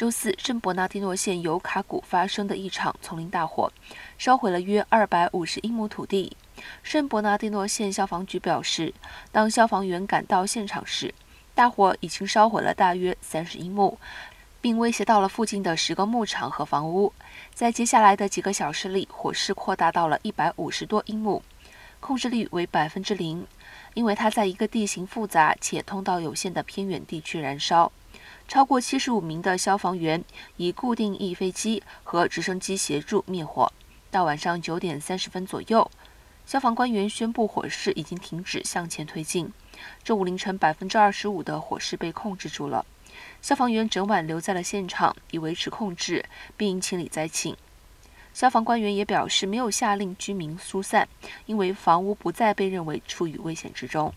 周四，圣伯纳蒂诺县尤卡谷发生的一场丛林大火，烧毁了约二百五十英亩土地。圣伯纳蒂诺县消防局表示，当消防员赶到现场时，大火已经烧毁了大约三十英亩，并威胁到了附近的十个牧场和房屋。在接下来的几个小时里，火势扩大到了一百五十多英亩，控制率为百分之零，因为它在一个地形复杂且通道有限的偏远地区燃烧。超过七十五名的消防员以固定翼飞机和直升机协助灭火。到晚上九点三十分左右，消防官员宣布火势已经停止向前推进。周五凌晨，百分之二十五的火势被控制住了。消防员整晚留在了现场，以维持控制并清理灾情。消防官员也表示，没有下令居民疏散，因为房屋不再被认为处于危险之中。